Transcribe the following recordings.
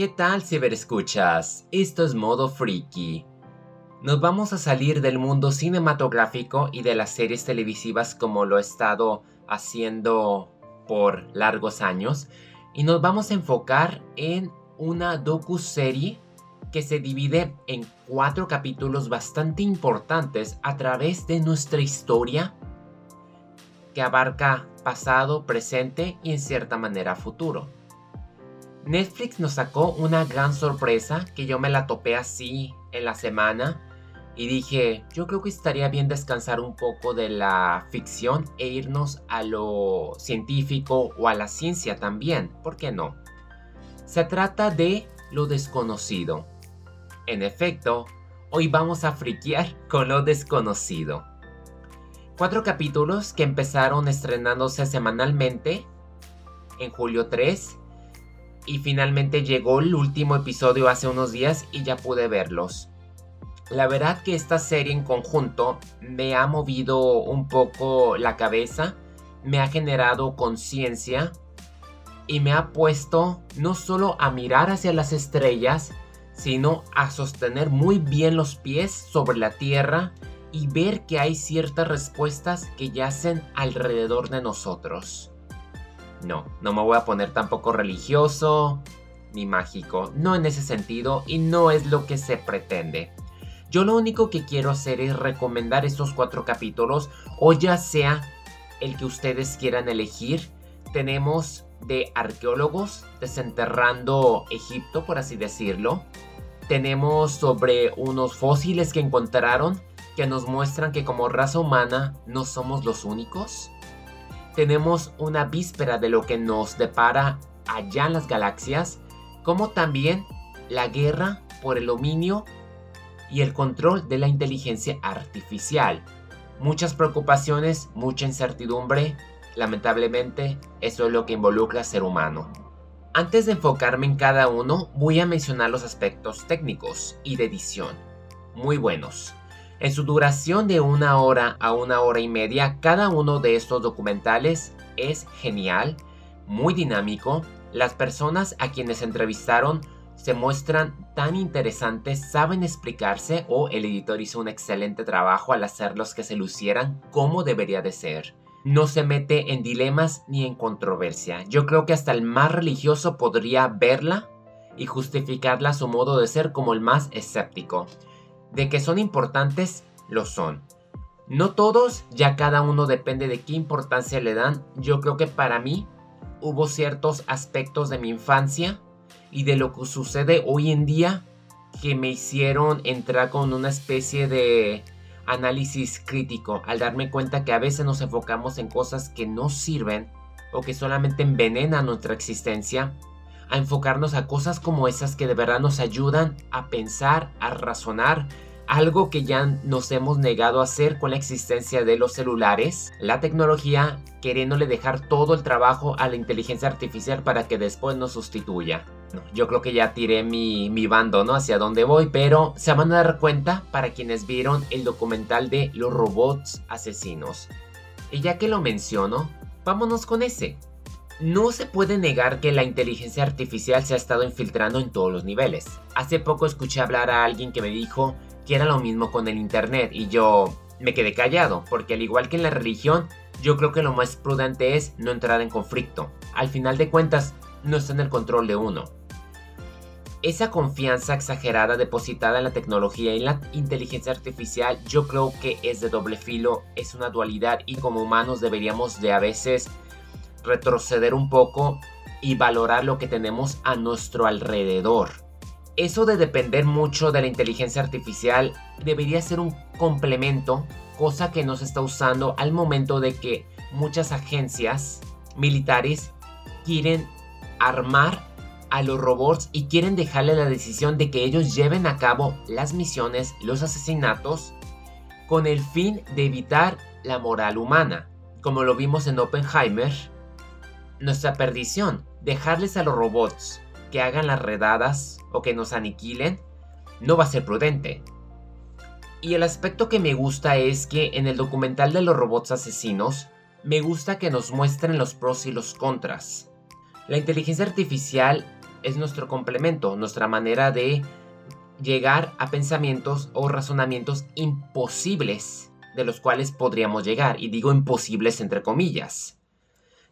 ¿Qué tal ciberescuchas? Esto es modo freaky. Nos vamos a salir del mundo cinematográfico y de las series televisivas como lo he estado haciendo por largos años y nos vamos a enfocar en una docu-serie que se divide en cuatro capítulos bastante importantes a través de nuestra historia que abarca pasado, presente y en cierta manera futuro. Netflix nos sacó una gran sorpresa que yo me la topé así en la semana y dije, yo creo que estaría bien descansar un poco de la ficción e irnos a lo científico o a la ciencia también, ¿por qué no? Se trata de lo desconocido. En efecto, hoy vamos a friquear con lo desconocido. Cuatro capítulos que empezaron estrenándose semanalmente en julio 3 y finalmente llegó el último episodio hace unos días y ya pude verlos. La verdad que esta serie en conjunto me ha movido un poco la cabeza, me ha generado conciencia y me ha puesto no solo a mirar hacia las estrellas, sino a sostener muy bien los pies sobre la tierra y ver que hay ciertas respuestas que yacen alrededor de nosotros. No, no me voy a poner tampoco religioso ni mágico, no en ese sentido y no es lo que se pretende. Yo lo único que quiero hacer es recomendar estos cuatro capítulos o ya sea el que ustedes quieran elegir. Tenemos de arqueólogos desenterrando Egipto, por así decirlo. Tenemos sobre unos fósiles que encontraron que nos muestran que como raza humana no somos los únicos tenemos una víspera de lo que nos depara allá en las galaxias, como también la guerra por el dominio y el control de la inteligencia artificial. Muchas preocupaciones, mucha incertidumbre, lamentablemente eso es lo que involucra al ser humano. Antes de enfocarme en cada uno, voy a mencionar los aspectos técnicos y de edición. Muy buenos. En su duración de una hora a una hora y media, cada uno de estos documentales es genial, muy dinámico. Las personas a quienes entrevistaron se muestran tan interesantes, saben explicarse o el editor hizo un excelente trabajo al hacerlos que se lucieran como debería de ser. No se mete en dilemas ni en controversia. Yo creo que hasta el más religioso podría verla y justificarla a su modo de ser como el más escéptico. De que son importantes, lo son. No todos, ya cada uno depende de qué importancia le dan. Yo creo que para mí hubo ciertos aspectos de mi infancia y de lo que sucede hoy en día que me hicieron entrar con una especie de análisis crítico al darme cuenta que a veces nos enfocamos en cosas que no sirven o que solamente envenenan nuestra existencia, a enfocarnos a cosas como esas que de verdad nos ayudan a pensar, a razonar algo que ya nos hemos negado a hacer con la existencia de los celulares, la tecnología queriéndole dejar todo el trabajo a la inteligencia artificial para que después nos sustituya. yo creo que ya tiré mi, mi bando, ¿no? Hacia dónde voy, pero se van a dar cuenta para quienes vieron el documental de los robots asesinos. Y ya que lo menciono, vámonos con ese. No se puede negar que la inteligencia artificial se ha estado infiltrando en todos los niveles. Hace poco escuché hablar a alguien que me dijo que era lo mismo con el Internet y yo me quedé callado, porque al igual que en la religión, yo creo que lo más prudente es no entrar en conflicto. Al final de cuentas, no está en el control de uno. Esa confianza exagerada depositada en la tecnología y en la inteligencia artificial yo creo que es de doble filo, es una dualidad y como humanos deberíamos de a veces retroceder un poco y valorar lo que tenemos a nuestro alrededor eso de depender mucho de la inteligencia artificial debería ser un complemento, cosa que no se está usando al momento de que muchas agencias militares quieren armar a los robots y quieren dejarle la decisión de que ellos lleven a cabo las misiones, los asesinatos, con el fin de evitar la moral humana. Como lo vimos en Oppenheimer, nuestra perdición, dejarles a los robots que hagan las redadas o que nos aniquilen, no va a ser prudente. Y el aspecto que me gusta es que en el documental de los robots asesinos, me gusta que nos muestren los pros y los contras. La inteligencia artificial es nuestro complemento, nuestra manera de llegar a pensamientos o razonamientos imposibles de los cuales podríamos llegar, y digo imposibles entre comillas.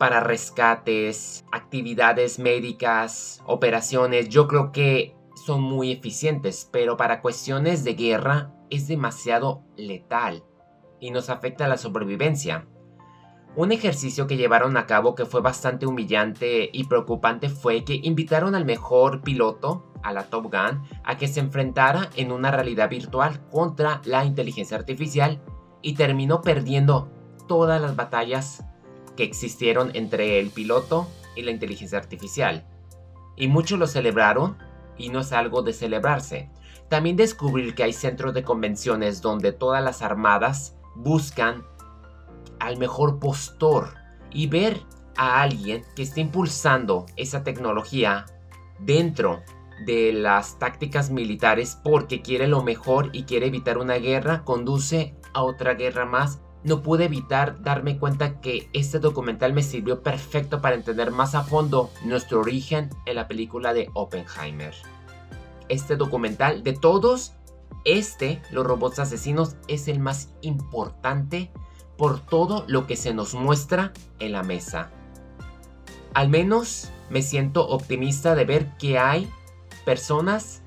Para rescates, actividades médicas, operaciones, yo creo que son muy eficientes, pero para cuestiones de guerra es demasiado letal y nos afecta la sobrevivencia. Un ejercicio que llevaron a cabo que fue bastante humillante y preocupante fue que invitaron al mejor piloto, a la Top Gun, a que se enfrentara en una realidad virtual contra la inteligencia artificial y terminó perdiendo todas las batallas que existieron entre el piloto y la inteligencia artificial. Y muchos lo celebraron y no es algo de celebrarse. También descubrir que hay centros de convenciones donde todas las armadas buscan al mejor postor y ver a alguien que esté impulsando esa tecnología dentro de las tácticas militares porque quiere lo mejor y quiere evitar una guerra, conduce a otra guerra más. No pude evitar darme cuenta que este documental me sirvió perfecto para entender más a fondo nuestro origen en la película de Oppenheimer. Este documental de todos, este, los robots asesinos, es el más importante por todo lo que se nos muestra en la mesa. Al menos me siento optimista de ver que hay personas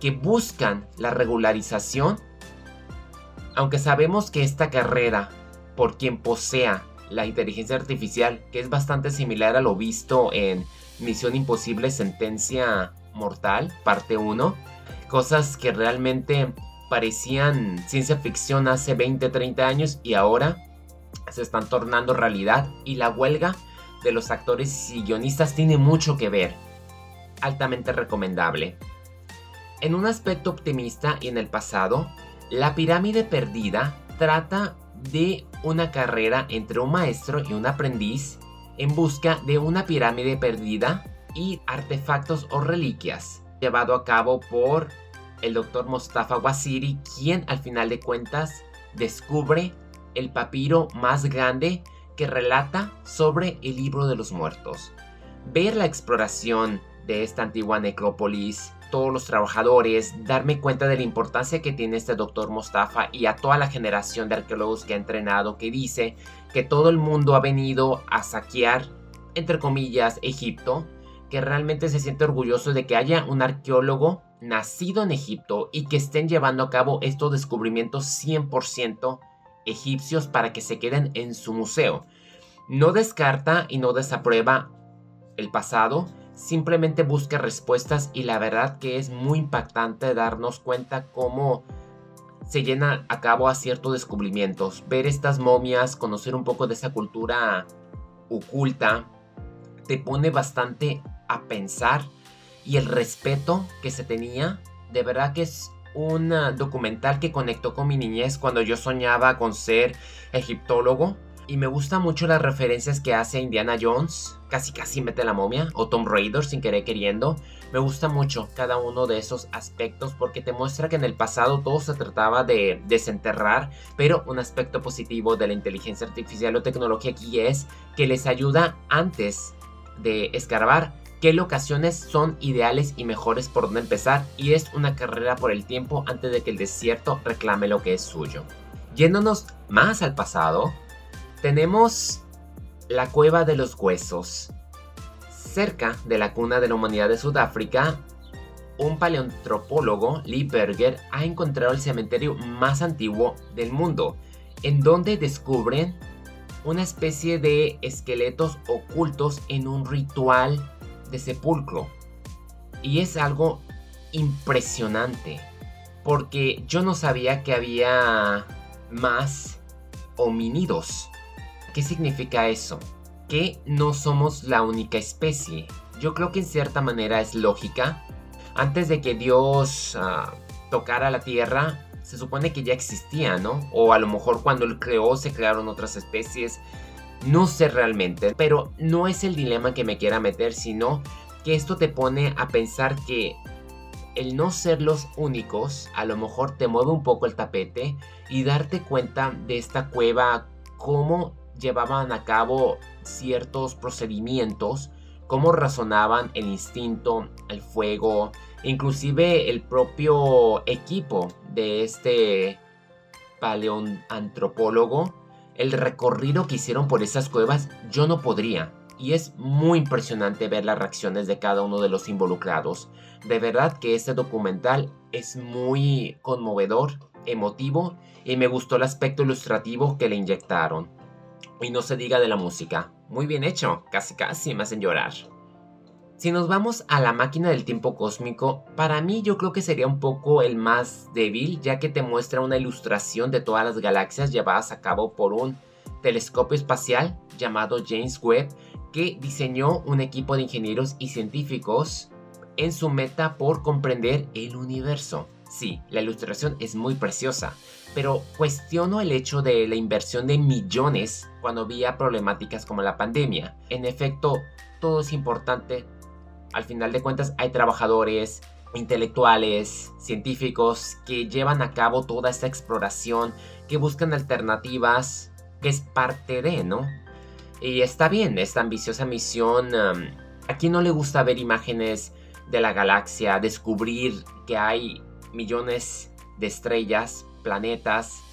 que buscan la regularización, aunque sabemos que esta carrera por quien posea la inteligencia artificial, que es bastante similar a lo visto en Misión Imposible Sentencia Mortal, parte 1, cosas que realmente parecían ciencia ficción hace 20, 30 años y ahora se están tornando realidad y la huelga de los actores y guionistas tiene mucho que ver. Altamente recomendable. En un aspecto optimista y en el pasado, La pirámide perdida trata de una carrera entre un maestro y un aprendiz en busca de una pirámide perdida y artefactos o reliquias, llevado a cabo por el doctor Mustafa Wasiri, quien al final de cuentas descubre el papiro más grande que relata sobre el libro de los muertos. Ver la exploración de esta antigua necrópolis, todos los trabajadores, darme cuenta de la importancia que tiene este doctor Mostafa y a toda la generación de arqueólogos que ha entrenado que dice que todo el mundo ha venido a saquear, entre comillas, Egipto, que realmente se siente orgulloso de que haya un arqueólogo nacido en Egipto y que estén llevando a cabo estos descubrimientos 100% egipcios para que se queden en su museo. No descarta y no desaprueba el pasado, simplemente busca respuestas y la verdad que es muy impactante darnos cuenta cómo se llena a cabo a ciertos descubrimientos. Ver estas momias, conocer un poco de esa cultura oculta, te pone bastante a pensar y el respeto que se tenía, de verdad que es un documental que conectó con mi niñez cuando yo soñaba con ser egiptólogo. Y me gusta mucho las referencias que hace Indiana Jones, casi casi mete la momia, o Tom Raider sin querer queriendo. Me gusta mucho cada uno de esos aspectos porque te muestra que en el pasado todo se trataba de desenterrar, pero un aspecto positivo de la inteligencia artificial o tecnología aquí es que les ayuda antes de escarbar qué locaciones son ideales y mejores por donde empezar y es una carrera por el tiempo antes de que el desierto reclame lo que es suyo. Yéndonos más al pasado, tenemos la cueva de los huesos. Cerca de la cuna de la humanidad de Sudáfrica, un paleontropólogo, Lee Berger, ha encontrado el cementerio más antiguo del mundo, en donde descubren una especie de esqueletos ocultos en un ritual de sepulcro. Y es algo impresionante. Porque yo no sabía que había más homínidos. ¿Qué significa eso? Que no somos la única especie. Yo creo que en cierta manera es lógica. Antes de que Dios ah, tocara la tierra, se supone que ya existía, ¿no? O a lo mejor cuando él creó se crearon otras especies. No sé realmente, pero no es el dilema que me quiera meter, sino que esto te pone a pensar que el no ser los únicos a lo mejor te mueve un poco el tapete y darte cuenta de esta cueva, cómo llevaban a cabo ciertos procedimientos cómo razonaban el instinto, el fuego, inclusive el propio equipo de este paleoantropólogo, el recorrido que hicieron por esas cuevas, yo no podría. Y es muy impresionante ver las reacciones de cada uno de los involucrados. De verdad que este documental es muy conmovedor, emotivo y me gustó el aspecto ilustrativo que le inyectaron. Y no se diga de la música. Muy bien hecho, casi casi me hacen llorar. Si nos vamos a la máquina del tiempo cósmico, para mí yo creo que sería un poco el más débil, ya que te muestra una ilustración de todas las galaxias llevadas a cabo por un telescopio espacial llamado James Webb, que diseñó un equipo de ingenieros y científicos en su meta por comprender el universo. Sí, la ilustración es muy preciosa, pero cuestiono el hecho de la inversión de millones cuando había problemáticas como la pandemia. En efecto, todo es importante, al final de cuentas hay trabajadores, intelectuales, científicos que llevan a cabo toda esta exploración, que buscan alternativas, que es parte de, ¿no? Y está bien, esta ambiciosa misión, a quien no le gusta ver imágenes de la galaxia, descubrir que hay millones de estrellas, planetas,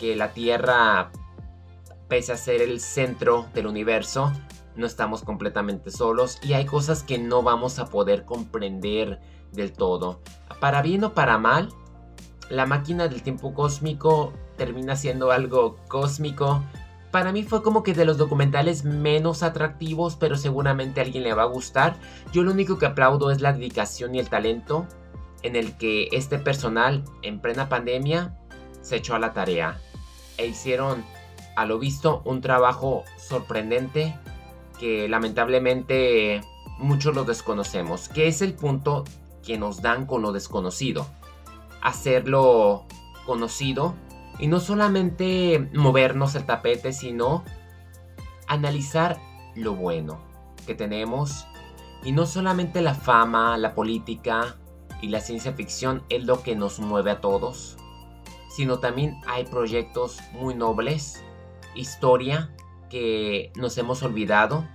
que la Tierra, pese a ser el centro del universo, no estamos completamente solos y hay cosas que no vamos a poder comprender del todo. Para bien o para mal, la máquina del tiempo cósmico termina siendo algo cósmico. Para mí fue como que de los documentales menos atractivos, pero seguramente a alguien le va a gustar. Yo lo único que aplaudo es la dedicación y el talento en el que este personal en plena pandemia se echó a la tarea e hicieron a lo visto un trabajo sorprendente que lamentablemente muchos lo desconocemos, que es el punto que nos dan con lo desconocido. Hacerlo conocido y no solamente movernos el tapete, sino analizar lo bueno que tenemos y no solamente la fama, la política y la ciencia ficción es lo que nos mueve a todos, sino también hay proyectos muy nobles, historia que nos hemos olvidado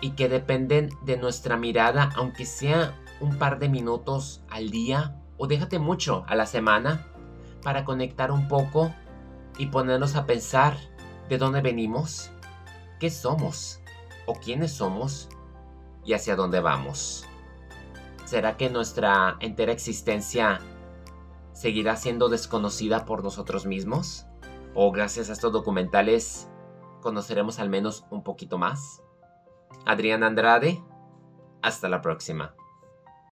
y que dependen de nuestra mirada, aunque sea un par de minutos al día o déjate mucho a la semana, para conectar un poco y ponernos a pensar de dónde venimos, qué somos o quiénes somos y hacia dónde vamos. ¿Será que nuestra entera existencia seguirá siendo desconocida por nosotros mismos? ¿O gracias a estos documentales conoceremos al menos un poquito más. Adrián Andrade, hasta la próxima.